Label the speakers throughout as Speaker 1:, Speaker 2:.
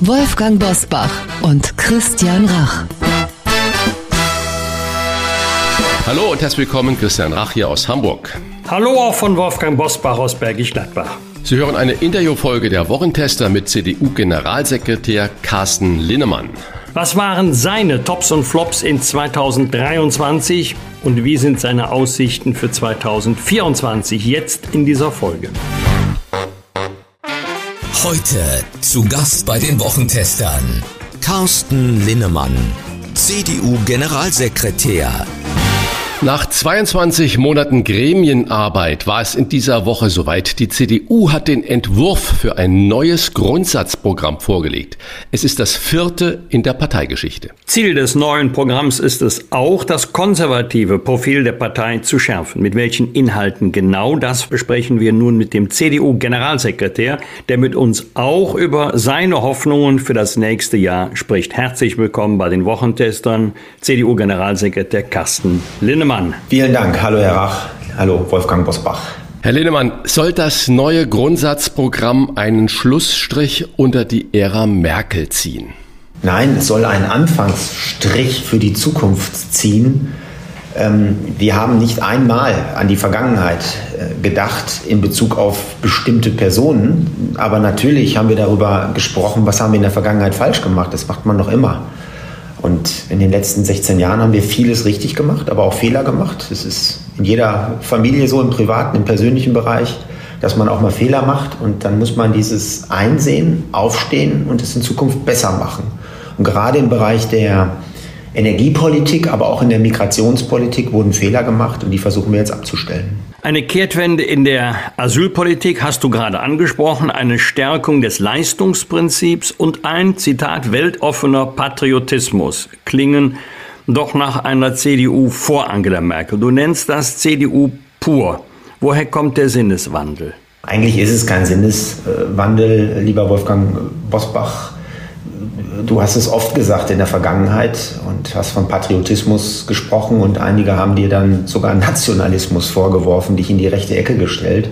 Speaker 1: Wolfgang Bosbach und Christian Rach.
Speaker 2: Hallo und herzlich willkommen, Christian Rach hier aus Hamburg.
Speaker 3: Hallo auch von Wolfgang Bosbach aus Bergisch Gladbach.
Speaker 2: Sie hören eine Interviewfolge der Wochentester mit CDU-Generalsekretär Carsten Linnemann.
Speaker 3: Was waren seine Tops und Flops in 2023 und wie sind seine Aussichten für 2024 jetzt in dieser Folge?
Speaker 4: Heute zu Gast bei den Wochentestern Carsten Linnemann, CDU-Generalsekretär.
Speaker 2: Nach 22 Monaten Gremienarbeit war es in dieser Woche soweit. Die CDU hat den Entwurf für ein neues Grundsatzprogramm vorgelegt. Es ist das vierte in der Parteigeschichte.
Speaker 3: Ziel des neuen Programms ist es auch, das konservative Profil der Partei zu schärfen. Mit welchen Inhalten genau das besprechen wir nun mit dem CDU-Generalsekretär, der mit uns auch über seine Hoffnungen für das nächste Jahr spricht. Herzlich willkommen bei den Wochentestern, CDU-Generalsekretär Carsten Linnemann. Linnemann.
Speaker 5: Vielen Dank. Hallo Herr Rach. Hallo Wolfgang Bosbach.
Speaker 2: Herr Linnemann, soll das neue Grundsatzprogramm einen Schlussstrich unter die Ära Merkel ziehen?
Speaker 5: Nein, es soll einen Anfangsstrich für die Zukunft ziehen. Ähm, wir haben nicht einmal an die Vergangenheit äh, gedacht in Bezug auf bestimmte Personen, aber natürlich haben wir darüber gesprochen, was haben wir in der Vergangenheit falsch gemacht. Das macht man noch immer. Und in den letzten 16 Jahren haben wir vieles richtig gemacht, aber auch Fehler gemacht. Es ist in jeder Familie so, im privaten, im persönlichen Bereich, dass man auch mal Fehler macht und dann muss man dieses einsehen, aufstehen und es in Zukunft besser machen. Und gerade im Bereich der Energiepolitik, aber auch in der Migrationspolitik wurden Fehler gemacht und die versuchen wir jetzt abzustellen.
Speaker 3: Eine Kehrtwende in der Asylpolitik hast du gerade angesprochen, eine Stärkung des Leistungsprinzips und ein, Zitat, weltoffener Patriotismus klingen doch nach einer CDU vor Angela Merkel. Du nennst das CDU pur. Woher kommt der Sinneswandel?
Speaker 5: Eigentlich ist es kein Sinneswandel, lieber Wolfgang Bosbach du hast es oft gesagt in der Vergangenheit und hast von Patriotismus gesprochen und einige haben dir dann sogar Nationalismus vorgeworfen, dich in die rechte Ecke gestellt.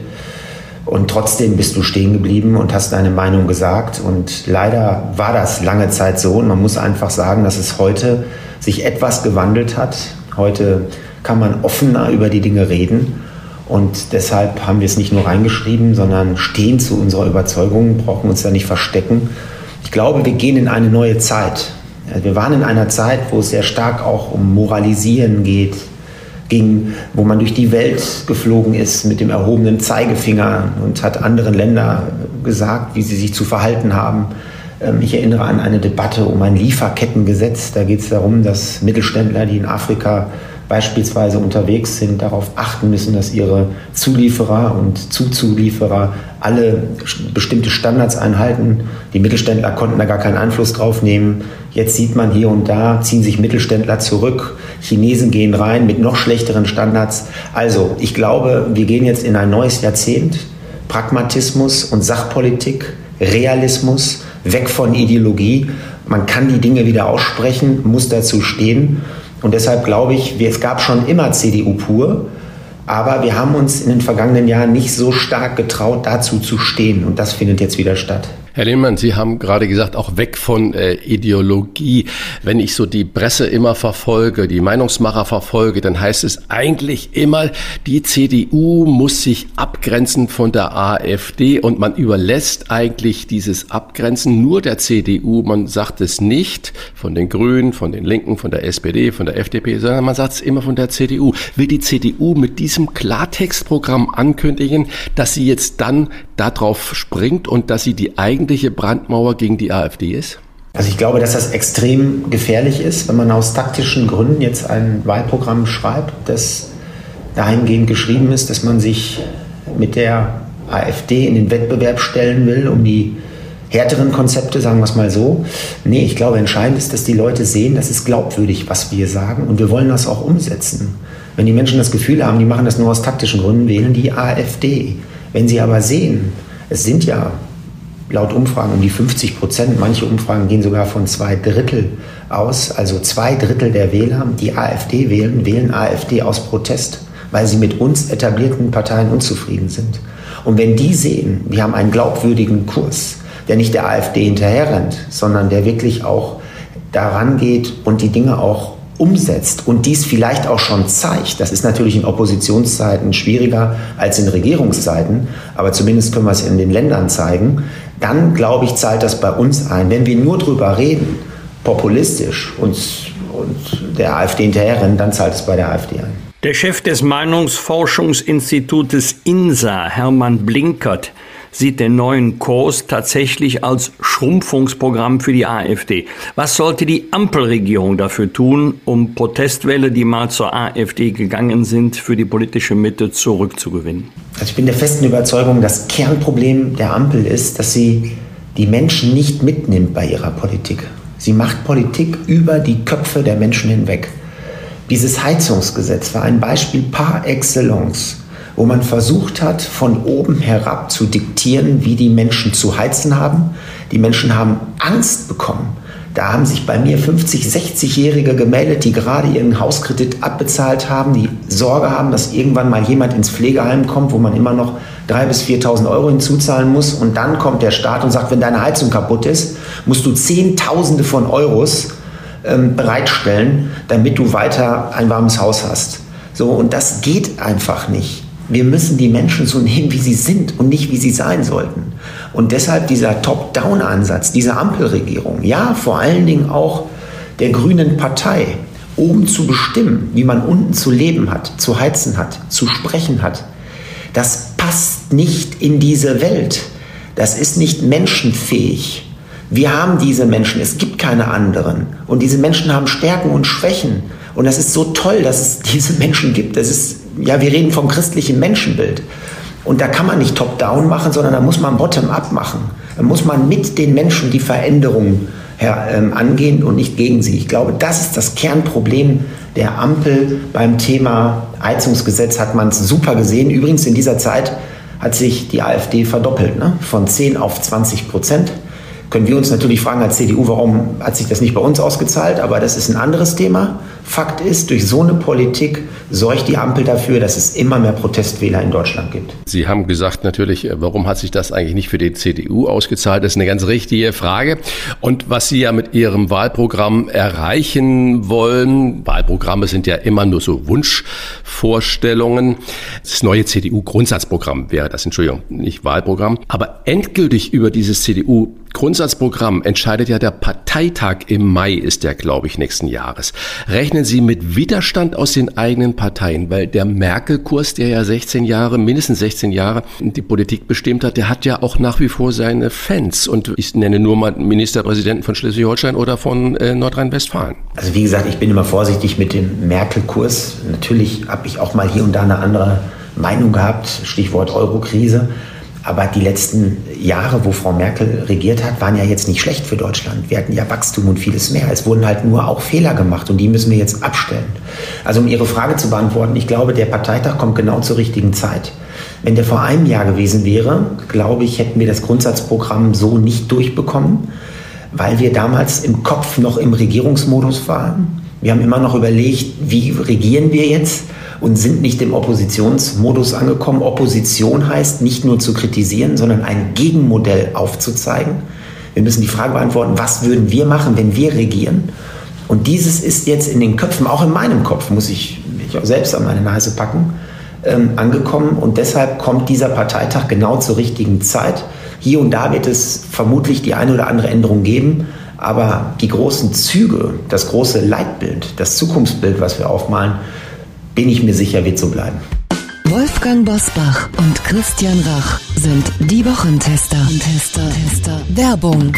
Speaker 5: Und trotzdem bist du stehen geblieben und hast deine Meinung gesagt. Und leider war das lange Zeit so. Und man muss einfach sagen, dass es heute sich etwas gewandelt hat. Heute kann man offener über die Dinge reden. Und deshalb haben wir es nicht nur reingeschrieben, sondern stehen zu unserer Überzeugung, brauchen uns da nicht verstecken ich glaube, wir gehen in eine neue Zeit. Wir waren in einer Zeit, wo es sehr stark auch um Moralisieren geht, ging, wo man durch die Welt geflogen ist mit dem erhobenen Zeigefinger und hat anderen Ländern gesagt, wie sie sich zu verhalten haben. Ähm, ich erinnere an eine Debatte um ein Lieferkettengesetz. Da geht es darum, dass Mittelständler, die in Afrika beispielsweise unterwegs sind, darauf achten müssen, dass ihre Zulieferer und Zuzulieferer alle bestimmte Standards einhalten. Die Mittelständler konnten da gar keinen Einfluss drauf nehmen. Jetzt sieht man hier und da, ziehen sich Mittelständler zurück. Chinesen gehen rein mit noch schlechteren Standards. Also, ich glaube, wir gehen jetzt in ein neues Jahrzehnt. Pragmatismus und Sachpolitik, Realismus, weg von Ideologie. Man kann die Dinge wieder aussprechen, muss dazu stehen. Und deshalb glaube ich, es gab schon immer CDU pur, aber wir haben uns in den vergangenen Jahren nicht so stark getraut, dazu zu stehen. Und das findet jetzt wieder statt.
Speaker 2: Herr Lehmann, Sie haben gerade gesagt, auch weg von äh, Ideologie. Wenn ich so die Presse immer verfolge, die Meinungsmacher verfolge, dann heißt es eigentlich immer, die CDU muss sich abgrenzen von der AfD und man überlässt eigentlich dieses Abgrenzen nur der CDU. Man sagt es nicht von den Grünen, von den Linken, von der SPD, von der FDP, sondern man sagt es immer von der CDU. Will die CDU mit diesem Klartextprogramm ankündigen, dass sie jetzt dann darauf springt und dass sie die eigentliche Brandmauer gegen die AfD ist?
Speaker 5: Also ich glaube, dass das extrem gefährlich ist, wenn man aus taktischen Gründen jetzt ein Wahlprogramm schreibt, das dahingehend geschrieben ist, dass man sich mit der AfD in den Wettbewerb stellen will, um die härteren Konzepte, sagen wir es mal so. Nee, ich glaube, entscheidend ist, dass die Leute sehen, das ist glaubwürdig, was wir sagen und wir wollen das auch umsetzen. Wenn die Menschen das Gefühl haben, die machen das nur aus taktischen Gründen, wählen die AfD. Wenn sie aber sehen, es sind ja laut Umfragen um die 50 Prozent, manche Umfragen gehen sogar von zwei Drittel aus, also zwei Drittel der Wähler, die AfD wählen, wählen AfD aus Protest, weil sie mit uns etablierten Parteien unzufrieden sind. Und wenn die sehen, wir haben einen glaubwürdigen Kurs, der nicht der AfD hinterherrennt, sondern der wirklich auch daran geht und die Dinge auch umsetzt und dies vielleicht auch schon zeigt, das ist natürlich in Oppositionszeiten schwieriger als in Regierungszeiten, aber zumindest können wir es in den Ländern zeigen, dann glaube ich, zahlt das bei uns ein. Wenn wir nur drüber reden, populistisch und, und der AfD hinterherrennen, dann zahlt es bei der AfD ein.
Speaker 3: Der Chef des Meinungsforschungsinstitutes INSA, Hermann Blinkert, sieht den neuen Kurs tatsächlich als Schrumpfungsprogramm für die AfD. Was sollte die Ampelregierung dafür tun, um Protestwelle, die mal zur AfD gegangen sind, für die politische Mitte zurückzugewinnen?
Speaker 5: Also ich bin der festen Überzeugung, das Kernproblem der Ampel ist, dass sie die Menschen nicht mitnimmt bei ihrer Politik. Sie macht Politik über die Köpfe der Menschen hinweg. Dieses Heizungsgesetz war ein Beispiel par excellence, wo man versucht hat, von oben herab zu diktieren, wie die Menschen zu heizen haben. Die Menschen haben Angst bekommen. Da haben sich bei mir 50, 60-Jährige gemeldet, die gerade ihren Hauskredit abbezahlt haben, die Sorge haben, dass irgendwann mal jemand ins Pflegeheim kommt, wo man immer noch 3.000 bis 4.000 Euro hinzuzahlen muss. Und dann kommt der Staat und sagt, wenn deine Heizung kaputt ist, musst du Zehntausende von Euros ähm, bereitstellen, damit du weiter ein warmes Haus hast. So, und das geht einfach nicht. Wir müssen die Menschen so nehmen, wie sie sind und nicht, wie sie sein sollten. Und deshalb dieser Top-Down-Ansatz, diese Ampelregierung, ja, vor allen Dingen auch der Grünen Partei, oben zu bestimmen, wie man unten zu leben hat, zu heizen hat, zu sprechen hat, das passt nicht in diese Welt. Das ist nicht menschenfähig. Wir haben diese Menschen, es gibt keine anderen. Und diese Menschen haben Stärken und Schwächen. Und das ist so toll, dass es diese Menschen gibt. Das ist, ja, wir reden vom christlichen Menschenbild. Und da kann man nicht top-down machen, sondern da muss man bottom-up machen. Da muss man mit den Menschen die Veränderungen ähm, angehen und nicht gegen sie. Ich glaube, das ist das Kernproblem der Ampel beim Thema Heizungsgesetz. Hat man es super gesehen. Übrigens in dieser Zeit hat sich die AfD verdoppelt, ne? von 10 auf 20 Prozent können wir uns natürlich fragen als CDU, warum hat sich das nicht bei uns ausgezahlt, aber das ist ein anderes Thema. Fakt ist, durch so eine Politik sorgt die Ampel dafür, dass es immer mehr Protestwähler in Deutschland gibt.
Speaker 2: Sie haben gesagt natürlich, äh, warum hat sich das eigentlich nicht für die CDU ausgezahlt? Das ist eine ganz richtige Frage. Und was Sie ja mit Ihrem Wahlprogramm erreichen wollen, Wahlprogramme sind ja immer nur so Wunschvorstellungen. Das neue CDU-Grundsatzprogramm wäre das, Entschuldigung, nicht Wahlprogramm. Aber endgültig über dieses CDU Grundsatzprogramm entscheidet ja der Parteitag im Mai, ist der, glaube ich, nächsten Jahres. Rechnen Sie mit Widerstand aus den eigenen Parteien, weil der Merkel-Kurs, der ja 16 Jahre, mindestens 16 Jahre die Politik bestimmt hat, der hat ja auch nach wie vor seine Fans. Und ich nenne nur mal Ministerpräsidenten von Schleswig-Holstein oder von äh, Nordrhein-Westfalen.
Speaker 5: Also wie gesagt, ich bin immer vorsichtig mit dem Merkel-Kurs. Natürlich habe ich auch mal hier und da eine andere Meinung gehabt, Stichwort Eurokrise. Aber die letzten Jahre, wo Frau Merkel regiert hat, waren ja jetzt nicht schlecht für Deutschland. Wir hatten ja Wachstum und vieles mehr. Es wurden halt nur auch Fehler gemacht und die müssen wir jetzt abstellen. Also um Ihre Frage zu beantworten, ich glaube, der Parteitag kommt genau zur richtigen Zeit. Wenn der vor einem Jahr gewesen wäre, glaube ich, hätten wir das Grundsatzprogramm so nicht durchbekommen, weil wir damals im Kopf noch im Regierungsmodus waren. Wir haben immer noch überlegt, wie regieren wir jetzt? und sind nicht im Oppositionsmodus angekommen. Opposition heißt nicht nur zu kritisieren, sondern ein Gegenmodell aufzuzeigen. Wir müssen die Frage beantworten, was würden wir machen, wenn wir regieren? Und dieses ist jetzt in den Köpfen, auch in meinem Kopf, muss ich mich auch selbst an meine Nase packen, ähm, angekommen. Und deshalb kommt dieser Parteitag genau zur richtigen Zeit. Hier und da wird es vermutlich die eine oder andere Änderung geben. Aber die großen Züge, das große Leitbild, das Zukunftsbild, was wir aufmalen, bin ich mir sicher, wird so bleiben.
Speaker 1: Wolfgang Bosbach und Christian Rach sind die Wochentester. Tester, Tester. Werbung.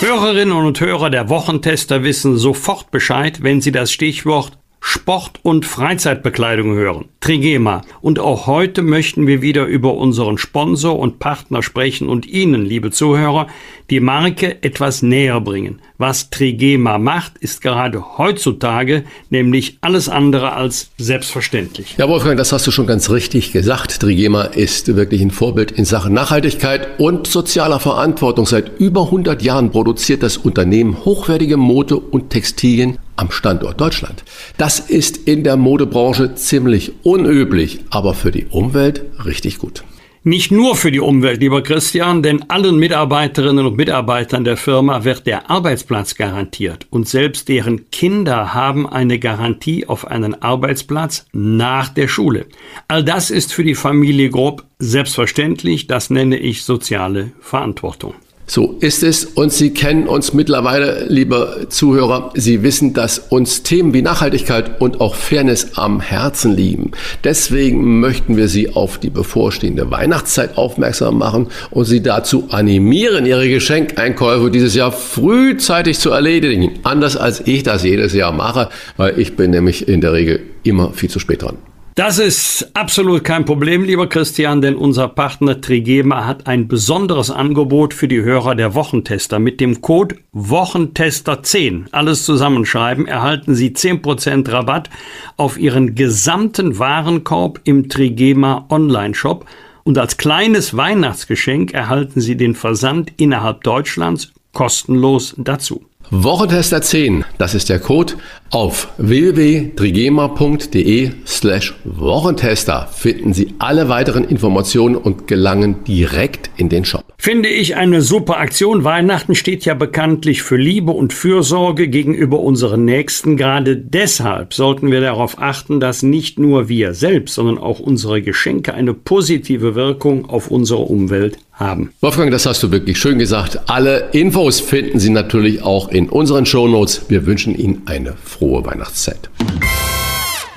Speaker 3: Hörerinnen und Hörer der Wochentester wissen sofort Bescheid, wenn sie das Stichwort Sport- und Freizeitbekleidung hören, Trigema. Und auch heute möchten wir wieder über unseren Sponsor und Partner sprechen und Ihnen, liebe Zuhörer, die Marke etwas näher bringen. Was Trigema macht, ist gerade heutzutage nämlich alles andere als selbstverständlich.
Speaker 2: Ja, Wolfgang, das hast du schon ganz richtig gesagt. Trigema ist wirklich ein Vorbild in Sachen Nachhaltigkeit und sozialer Verantwortung. Seit über 100 Jahren produziert das Unternehmen hochwertige Mode und Textilien am Standort Deutschland. Das ist in der Modebranche ziemlich unüblich, aber für die Umwelt richtig gut.
Speaker 3: Nicht nur für die Umwelt, lieber Christian, denn allen Mitarbeiterinnen und Mitarbeitern der Firma wird der Arbeitsplatz garantiert und selbst deren Kinder haben eine Garantie auf einen Arbeitsplatz nach der Schule. All das ist für die Familie Grob selbstverständlich, das nenne ich soziale Verantwortung.
Speaker 2: So ist es und Sie kennen uns mittlerweile, liebe Zuhörer. Sie wissen, dass uns Themen wie Nachhaltigkeit und auch Fairness am Herzen liegen. Deswegen möchten wir Sie auf die bevorstehende Weihnachtszeit aufmerksam machen und Sie dazu animieren, Ihre Geschenkeinkäufe dieses Jahr frühzeitig zu erledigen. Anders als ich das jedes Jahr mache, weil ich bin nämlich in der Regel immer viel zu spät dran.
Speaker 3: Das ist absolut kein Problem, lieber Christian, denn unser Partner Trigema hat ein besonderes Angebot für die Hörer der Wochentester. Mit dem Code Wochentester10, alles zusammenschreiben, erhalten Sie 10% Rabatt auf Ihren gesamten Warenkorb im Trigema Online-Shop. Und als kleines Weihnachtsgeschenk erhalten Sie den Versand innerhalb Deutschlands kostenlos dazu.
Speaker 2: Wochentester 10, das ist der Code. Auf www.trigema.de slash Wochentester finden Sie alle weiteren Informationen und gelangen direkt in den Shop.
Speaker 3: Finde ich eine super Aktion. Weihnachten steht ja bekanntlich für Liebe und Fürsorge gegenüber unseren Nächsten. Gerade deshalb sollten wir darauf achten, dass nicht nur wir selbst, sondern auch unsere Geschenke eine positive Wirkung auf unsere Umwelt haben.
Speaker 2: Wolfgang, das hast du wirklich schön gesagt. Alle Infos finden Sie natürlich auch in unseren Shownotes. Wir wünschen Ihnen eine frohe Weihnachtszeit.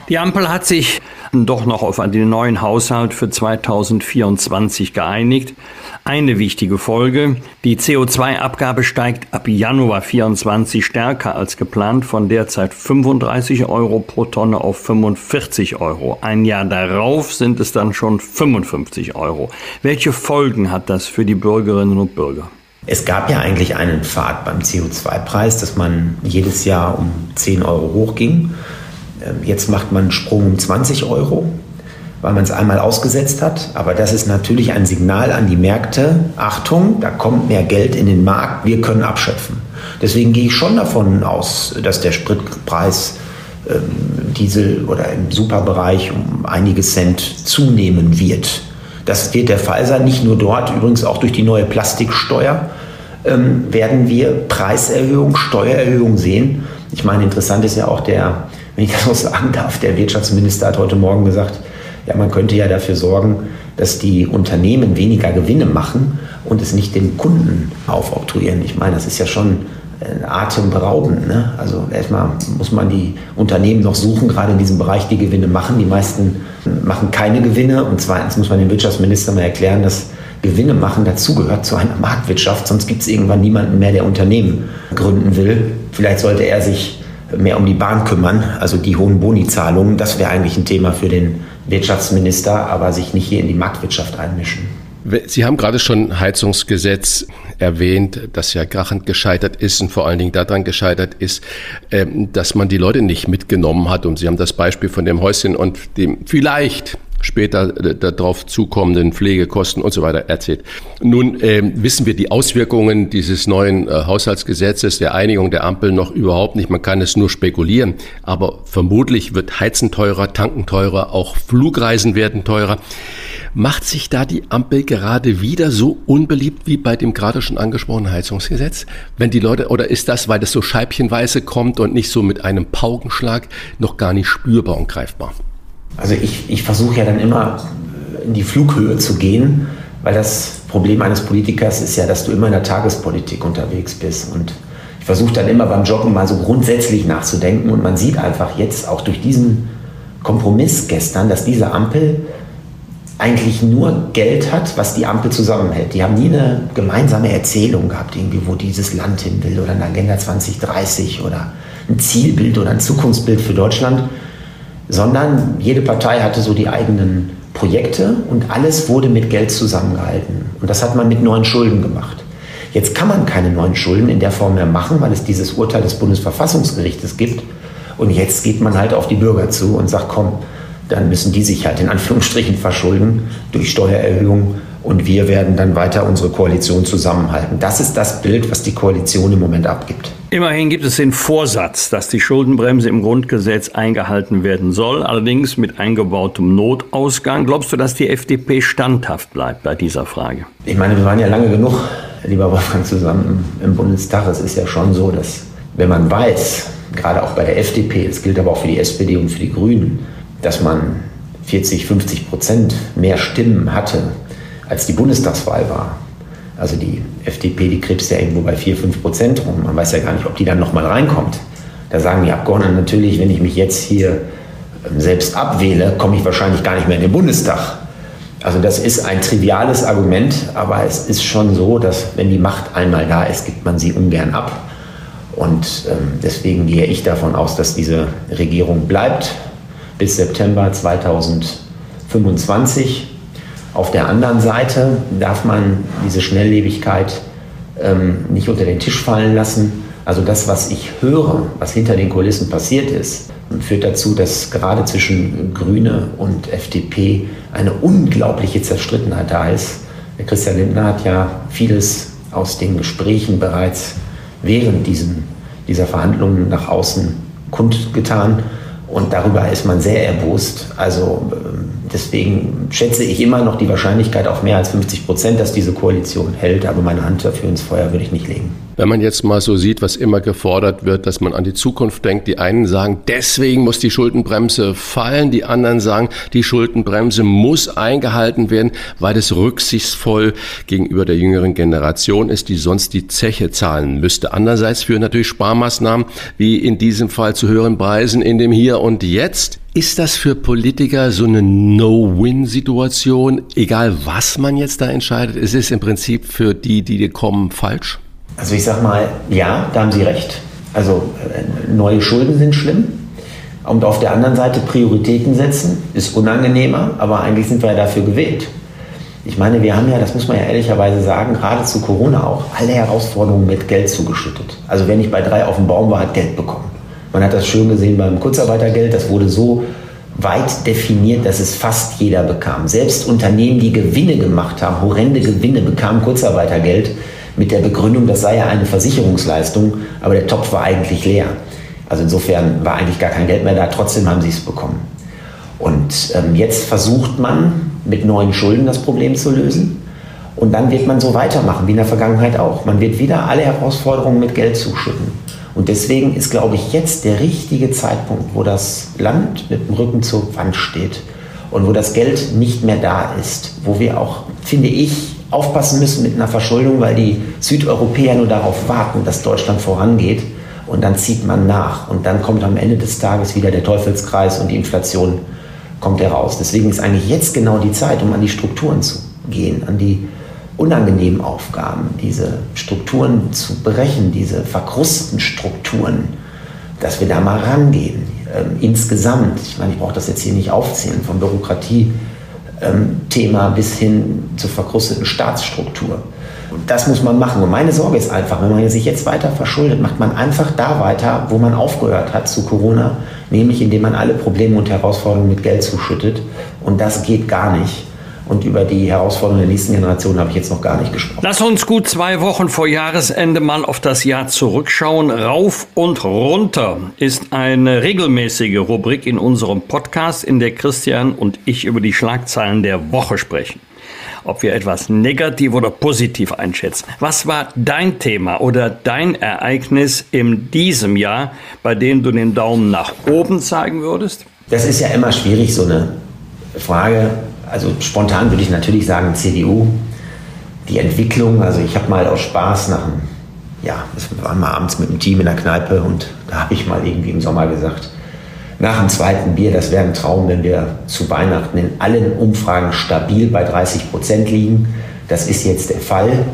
Speaker 3: Die Ampel hat sich doch noch auf den neuen Haushalt für 2024 geeinigt. Eine wichtige Folge, die CO2-Abgabe steigt ab Januar 2024 stärker als geplant von derzeit 35 Euro pro Tonne auf 45 Euro. Ein Jahr darauf sind es dann schon 55 Euro. Welche Folgen hat das für die Bürgerinnen und Bürger?
Speaker 5: Es gab ja eigentlich einen Pfad beim CO2-Preis, dass man jedes Jahr um 10 Euro hochging. Ähm, jetzt macht man einen Sprung um 20 Euro, weil man es einmal ausgesetzt hat. Aber das ist natürlich ein Signal an die Märkte. Achtung, da kommt mehr Geld in den Markt, wir können abschöpfen. Deswegen gehe ich schon davon aus, dass der Spritpreis ähm, Diesel oder im Superbereich um einige Cent zunehmen wird. Das wird der Fall sein, nicht nur dort, übrigens auch durch die neue Plastiksteuer ähm, werden wir Preiserhöhungen, Steuererhöhungen sehen. Ich meine, interessant ist ja auch der, wenn ich das so sagen darf, der Wirtschaftsminister hat heute Morgen gesagt, ja, man könnte ja dafür sorgen, dass die Unternehmen weniger Gewinne machen und es nicht den Kunden aufoktroyieren. Ich meine, das ist ja schon atemberaubend. Ne? Also erstmal muss man die Unternehmen noch suchen, gerade in diesem Bereich, die Gewinne machen. Die meisten machen keine Gewinne. Und zweitens muss man dem Wirtschaftsminister mal erklären, dass Gewinne machen dazugehört zu einer Marktwirtschaft. Sonst gibt es irgendwann niemanden mehr, der Unternehmen gründen will. Vielleicht sollte er sich mehr um die Bahn kümmern, also die hohen Bonizahlungen. Das wäre eigentlich ein Thema für den Wirtschaftsminister, aber sich nicht hier in die Marktwirtschaft einmischen.
Speaker 2: Sie haben gerade schon Heizungsgesetz erwähnt, das ja krachend gescheitert ist und vor allen Dingen daran gescheitert ist, ähm, dass man die Leute nicht mitgenommen hat. Und Sie haben das Beispiel von dem Häuschen und dem vielleicht später äh, darauf zukommenden Pflegekosten und so weiter erzählt. Nun ähm, wissen wir die Auswirkungen dieses neuen äh, Haushaltsgesetzes, der Einigung der Ampel noch überhaupt nicht. Man kann es nur spekulieren. Aber vermutlich wird Heizen teurer, Tanken teurer, auch Flugreisen werden teurer. Macht sich da die Ampel gerade wieder so unbeliebt wie bei dem gerade schon angesprochenen Heizungsgesetz? Wenn die Leute, oder ist das, weil das so scheibchenweise kommt und nicht so mit einem Paukenschlag, noch gar nicht spürbar und greifbar?
Speaker 5: Also ich, ich versuche ja dann immer in die Flughöhe zu gehen, weil das Problem eines Politikers ist ja, dass du immer in der Tagespolitik unterwegs bist. Und ich versuche dann immer beim Joggen mal so grundsätzlich nachzudenken. Und man sieht einfach jetzt auch durch diesen Kompromiss gestern, dass diese Ampel eigentlich nur Geld hat, was die Ampel zusammenhält. Die haben nie eine gemeinsame Erzählung gehabt, irgendwie, wo dieses Land hin will oder eine Agenda 2030 oder ein Zielbild oder ein Zukunftsbild für Deutschland, sondern jede Partei hatte so die eigenen Projekte und alles wurde mit Geld zusammengehalten. Und das hat man mit neuen Schulden gemacht. Jetzt kann man keine neuen Schulden in der Form mehr machen, weil es dieses Urteil des Bundesverfassungsgerichtes gibt. Und jetzt geht man halt auf die Bürger zu und sagt, komm, dann müssen die sich halt in Anführungsstrichen verschulden durch Steuererhöhungen und wir werden dann weiter unsere Koalition zusammenhalten. Das ist das Bild, was die Koalition im Moment abgibt.
Speaker 3: Immerhin gibt es den Vorsatz, dass die Schuldenbremse im Grundgesetz eingehalten werden soll, allerdings mit eingebautem Notausgang. Glaubst du, dass die FDP standhaft bleibt bei dieser Frage?
Speaker 5: Ich meine, wir waren ja lange genug, lieber Wolfgang, zusammen im Bundestag. Es ist ja schon so, dass wenn man weiß, gerade auch bei der FDP, es gilt aber auch für die SPD und für die Grünen, dass man 40, 50 Prozent mehr Stimmen hatte, als die Bundestagswahl war. Also die FDP, die krebst ja irgendwo bei 4, 5 Prozent rum. Man weiß ja gar nicht, ob die dann nochmal reinkommt. Da sagen die Abgeordneten natürlich, wenn ich mich jetzt hier ähm, selbst abwähle, komme ich wahrscheinlich gar nicht mehr in den Bundestag. Also das ist ein triviales Argument, aber es ist schon so, dass wenn die Macht einmal da ist, gibt man sie ungern ab. Und ähm, deswegen gehe ich davon aus, dass diese Regierung bleibt bis September 2025. Auf der anderen Seite darf man diese Schnelllebigkeit ähm, nicht unter den Tisch fallen lassen. Also das, was ich höre, was hinter den Kulissen passiert ist, führt dazu, dass gerade zwischen Grüne und FDP eine unglaubliche Zerstrittenheit da ist. Der Christian Lindner hat ja vieles aus den Gesprächen bereits während diesen, dieser Verhandlungen nach außen kundgetan. Und darüber ist man sehr erbost. Also ähm, deswegen schätze ich immer noch die Wahrscheinlichkeit auf mehr als 50 Prozent, dass diese Koalition hält. Aber meine Hand dafür ins Feuer würde ich nicht legen.
Speaker 2: Wenn man jetzt mal so sieht, was immer gefordert wird, dass man an die Zukunft denkt, die einen sagen, deswegen muss die Schuldenbremse fallen, die anderen sagen, die Schuldenbremse muss eingehalten werden, weil es rücksichtsvoll gegenüber der jüngeren Generation ist, die sonst die Zeche zahlen müsste. Andererseits führen natürlich Sparmaßnahmen, wie in diesem Fall zu höheren Preisen in dem Hier und Jetzt. Ist das für Politiker so eine No-Win-Situation, egal was man jetzt da entscheidet? Ist es im Prinzip für die, die kommen, falsch?
Speaker 5: Also ich sage mal, ja, da haben Sie recht. Also äh, neue Schulden sind schlimm. Und auf der anderen Seite Prioritäten setzen ist unangenehmer, aber eigentlich sind wir ja dafür gewählt. Ich meine, wir haben ja, das muss man ja ehrlicherweise sagen, gerade zu Corona auch alle Herausforderungen mit Geld zugeschüttet. Also wer nicht bei drei auf dem Baum war, hat Geld bekommen. Man hat das schön gesehen beim Kurzarbeitergeld, das wurde so weit definiert, dass es fast jeder bekam. Selbst Unternehmen, die Gewinne gemacht haben, horrende Gewinne, bekamen Kurzarbeitergeld mit der Begründung, das sei ja eine Versicherungsleistung, aber der Topf war eigentlich leer. Also insofern war eigentlich gar kein Geld mehr da, trotzdem haben sie es bekommen. Und ähm, jetzt versucht man mit neuen Schulden das Problem zu lösen. Und dann wird man so weitermachen wie in der Vergangenheit auch. Man wird wieder alle Herausforderungen mit Geld zuschütten. Und deswegen ist, glaube ich, jetzt der richtige Zeitpunkt, wo das Land mit dem Rücken zur Wand steht und wo das Geld nicht mehr da ist, wo wir auch, finde ich, aufpassen müssen mit einer Verschuldung, weil die Südeuropäer nur darauf warten, dass Deutschland vorangeht und dann zieht man nach und dann kommt am Ende des Tages wieder der Teufelskreis und die Inflation kommt heraus. Deswegen ist eigentlich jetzt genau die Zeit, um an die Strukturen zu gehen, an die unangenehmen Aufgaben, diese Strukturen zu brechen, diese verkrusteten Strukturen, dass wir da mal rangehen. Ähm, insgesamt, ich meine, ich brauche das jetzt hier nicht aufzählen, von Bürokratie Thema bis hin zur verkrusteten Staatsstruktur. Das muss man machen. Und meine Sorge ist einfach, wenn man sich jetzt weiter verschuldet, macht man einfach da weiter, wo man aufgehört hat zu Corona, nämlich indem man alle Probleme und Herausforderungen mit Geld zuschüttet. Und das geht gar nicht. Und über die Herausforderungen der nächsten Generation habe ich jetzt noch gar nicht gesprochen.
Speaker 3: Lass uns gut zwei Wochen vor Jahresende mal auf das Jahr zurückschauen. Rauf und runter ist eine regelmäßige Rubrik in unserem Podcast, in der Christian und ich über die Schlagzeilen der Woche sprechen. Ob wir etwas negativ oder positiv einschätzen. Was war dein Thema oder dein Ereignis in diesem Jahr, bei dem du den Daumen nach oben zeigen würdest?
Speaker 5: Das ist ja immer schwierig, so eine Frage also spontan würde ich natürlich sagen CDU. Die Entwicklung, also ich habe mal aus Spaß nach einem, ja, wir waren mal abends mit dem Team in der Kneipe und da habe ich mal irgendwie im Sommer gesagt, nach dem zweiten Bier, das wäre ein Traum, wenn wir zu Weihnachten in allen Umfragen stabil bei 30 Prozent liegen. Das ist jetzt der Fall.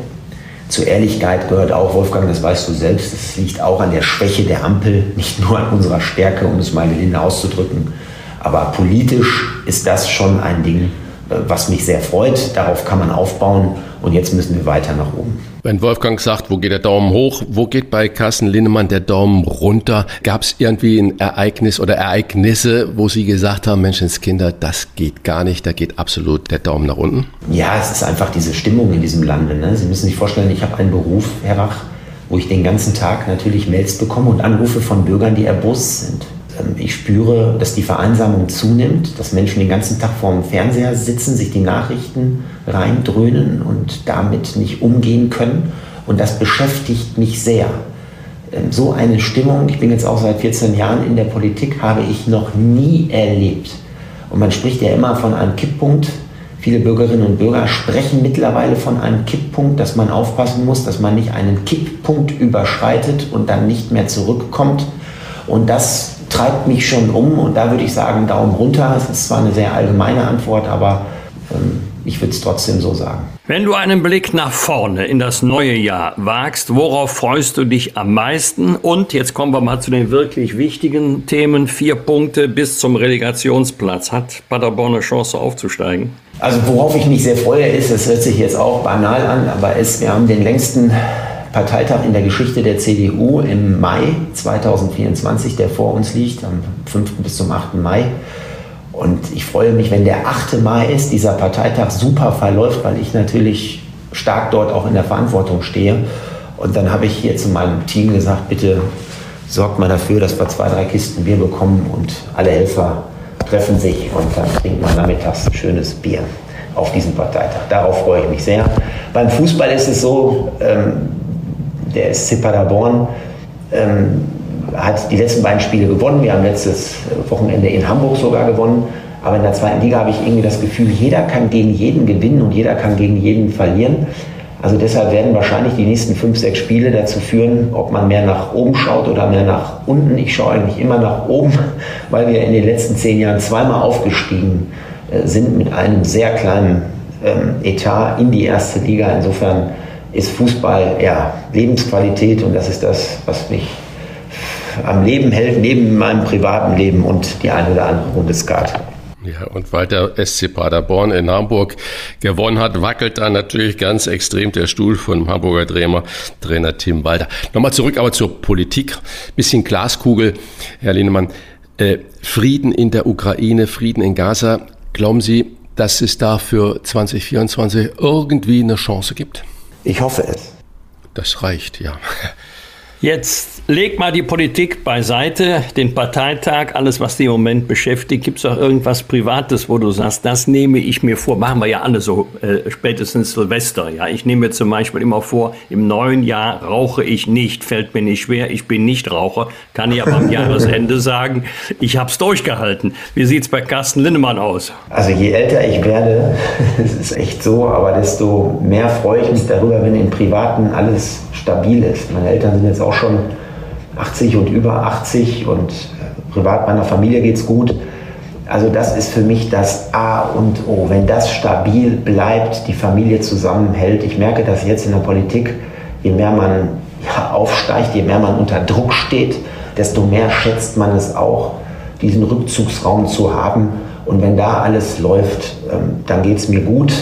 Speaker 5: Zur Ehrlichkeit gehört auch, Wolfgang, das weißt du selbst, es liegt auch an der Schwäche der Ampel, nicht nur an unserer Stärke, um es mal gelinde auszudrücken. Aber politisch ist das schon ein Ding, was mich sehr freut. Darauf kann man aufbauen und jetzt müssen wir weiter nach oben.
Speaker 2: Wenn Wolfgang sagt, wo geht der Daumen hoch, wo geht bei Carsten Linnemann der Daumen runter? Gab es irgendwie ein Ereignis oder Ereignisse, wo Sie gesagt haben, Menschenskinder, das geht gar nicht, da geht absolut der Daumen nach unten?
Speaker 5: Ja, es ist einfach diese Stimmung in diesem Lande. Ne? Sie müssen sich vorstellen, ich habe einen Beruf, Herr Rach, wo ich den ganzen Tag natürlich Mails bekomme und Anrufe von Bürgern, die erbost sind. Ähm, ich spüre, dass die Vereinsamung zunimmt, dass Menschen den ganzen Tag vor dem Fernseher sitzen, sich die Nachrichten reindröhnen und damit nicht umgehen können. Und das beschäftigt mich sehr. Ähm, so eine Stimmung, ich bin jetzt auch seit 14 Jahren in der Politik, habe ich noch nie erlebt. Und man spricht ja immer von einem Kipppunkt. Viele Bürgerinnen und Bürger sprechen mittlerweile von einem Kipppunkt, dass man aufpassen muss, dass man nicht einen Kipppunkt überschreitet und dann nicht mehr zurückkommt. Und das treibt mich schon um und da würde ich sagen, Daumen runter. Es ist zwar eine sehr allgemeine Antwort, aber ähm, ich würde es trotzdem so sagen.
Speaker 3: Wenn du einen Blick nach vorne in das neue Jahr wagst, worauf freust du dich am meisten? Und jetzt kommen wir mal zu den wirklich wichtigen Themen. Vier Punkte bis zum Relegationsplatz. Hat Paderborn eine Chance aufzusteigen?
Speaker 5: Also worauf ich mich sehr freue, ist, es hört sich jetzt auch banal an, aber es, wir haben den längsten Parteitag in der Geschichte der CDU im Mai 2024, der vor uns liegt, am 5. bis zum 8. Mai. Und ich freue mich, wenn der 8. Mai ist, dieser Parteitag super verläuft, weil ich natürlich stark dort auch in der Verantwortung stehe. Und dann habe ich hier zu meinem Team gesagt, bitte sorgt mal dafür, dass wir zwei, drei Kisten Bier bekommen und alle Helfer treffen sich und dann trinkt man nachmittags ein schönes Bier auf diesem Parteitag. Darauf freue ich mich sehr. Beim Fußball ist es so, ähm, der SC Paderborn ähm, hat die letzten beiden Spiele gewonnen. Wir haben letztes Wochenende in Hamburg sogar gewonnen. Aber in der zweiten Liga habe ich irgendwie das Gefühl, jeder kann gegen jeden gewinnen und jeder kann gegen jeden verlieren. Also deshalb werden wahrscheinlich die nächsten fünf, sechs Spiele dazu führen, ob man mehr nach oben schaut oder mehr nach unten. Ich schaue eigentlich immer nach oben, weil wir in den letzten zehn Jahren zweimal aufgestiegen äh, sind mit einem sehr kleinen ähm, Etat in die erste Liga. Insofern ist Fußball ja Lebensqualität und das ist das, was mich am Leben hält, neben meinem privaten Leben und die eine oder andere Runde.
Speaker 2: Ja, und weil der SC Paderborn in Hamburg gewonnen hat, wackelt da natürlich ganz extrem der Stuhl von Hamburger Trainer, Trainer Tim Walter. Nochmal zurück aber zur Politik. Bisschen Glaskugel, Herr Lehnemann. Äh, Frieden in der Ukraine, Frieden in Gaza. Glauben Sie, dass es da für 2024 irgendwie eine Chance gibt?
Speaker 5: Ich hoffe es.
Speaker 2: Das reicht, ja.
Speaker 3: Jetzt leg mal die Politik beiseite, den Parteitag, alles, was dich im Moment beschäftigt. Gibt es auch irgendwas Privates, wo du sagst, das nehme ich mir vor? Machen wir ja alle so, äh, spätestens Silvester. Ja, ich nehme mir zum Beispiel immer vor, im neuen Jahr rauche ich nicht, fällt mir nicht schwer, ich bin nicht Raucher, kann ich aber am Jahresende sagen, ich habe es durchgehalten. Wie sieht es bei Carsten Linnemann aus?
Speaker 5: Also je älter ich werde, es ist echt so, aber desto mehr freue ich mich darüber, wenn im Privaten alles stabil ist. Meine Eltern sind jetzt auch schon 80 und über 80 und äh, privat meiner Familie geht es gut. Also das ist für mich das A und O. Wenn das stabil bleibt, die Familie zusammenhält. Ich merke das jetzt in der Politik, je mehr man ja, aufsteigt, je mehr man unter Druck steht, desto mehr schätzt man es auch, diesen Rückzugsraum zu haben. Und wenn da alles läuft, ähm, dann geht es mir gut.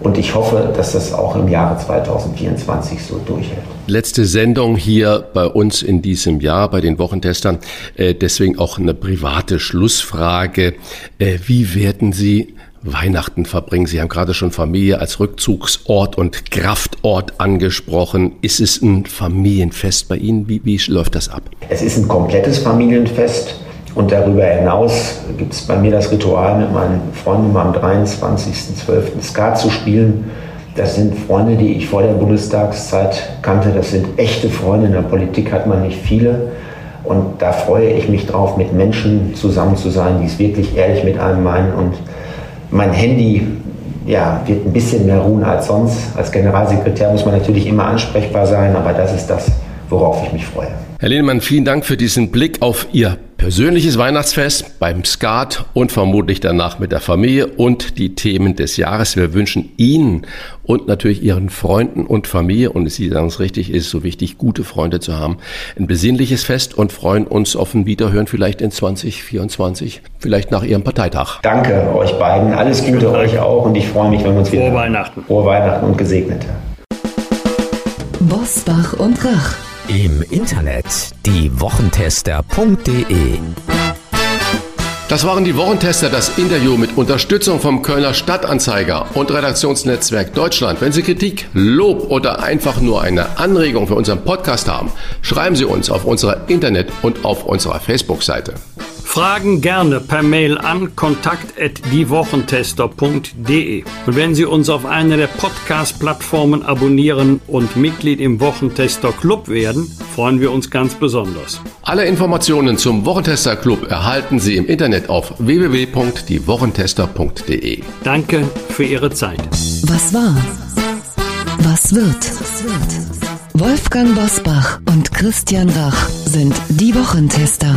Speaker 5: Und ich hoffe, dass das auch im Jahre 2024 so durchhält.
Speaker 2: Letzte Sendung hier bei uns in diesem Jahr bei den Wochentestern. Äh, deswegen auch eine private Schlussfrage. Äh, wie werden Sie Weihnachten verbringen? Sie haben gerade schon Familie als Rückzugsort und Kraftort angesprochen. Ist es ein Familienfest bei Ihnen? Wie, wie läuft das ab?
Speaker 5: Es ist ein komplettes Familienfest. Und darüber hinaus gibt es bei mir das Ritual, mit meinen Freunden am 23.12. Skat zu spielen. Das sind Freunde, die ich vor der Bundestagszeit kannte. Das sind echte Freunde. In der Politik hat man nicht viele. Und da freue ich mich drauf, mit Menschen zusammen zu sein, die es wirklich ehrlich mit einem meinen. Und mein Handy ja, wird ein bisschen mehr ruhen als sonst. Als Generalsekretär muss man natürlich immer ansprechbar sein, aber das ist das, worauf ich mich freue.
Speaker 2: Herr Lehmann, vielen Dank für diesen Blick auf Ihr persönliches Weihnachtsfest beim Skat und vermutlich danach mit der Familie und die Themen des Jahres. Wir wünschen Ihnen und natürlich Ihren Freunden und Familie, und Sie sagen es richtig, ist so wichtig, gute Freunde zu haben, ein besinnliches Fest und freuen uns auf ein Wiederhören vielleicht in 2024, vielleicht nach Ihrem Parteitag.
Speaker 5: Danke euch beiden, alles Gute euch auch und ich freue mich, wenn wir uns wieder.
Speaker 3: Frohe Weihnachten.
Speaker 5: Frohe Weihnachten und gesegnete.
Speaker 1: Bosbach und Rach.
Speaker 4: Im Internet diewochentester.de
Speaker 2: Das waren die Wochentester, das Interview mit Unterstützung vom Kölner Stadtanzeiger und Redaktionsnetzwerk Deutschland. Wenn Sie Kritik, Lob oder einfach nur eine Anregung für unseren Podcast haben, schreiben Sie uns auf unserer Internet- und auf unserer Facebook-Seite.
Speaker 3: Fragen gerne per Mail an kontakt@diewochentester.de. Und wenn Sie uns auf einer der Podcast-Plattformen abonnieren und Mitglied im Wochentester Club werden, freuen wir uns ganz besonders.
Speaker 2: Alle Informationen zum Wochentester Club erhalten Sie im Internet auf www.diewochentester.de.
Speaker 3: Danke für Ihre Zeit.
Speaker 1: Was war? Was wird? Wolfgang Bosbach und Christian Rach sind die Wochentester.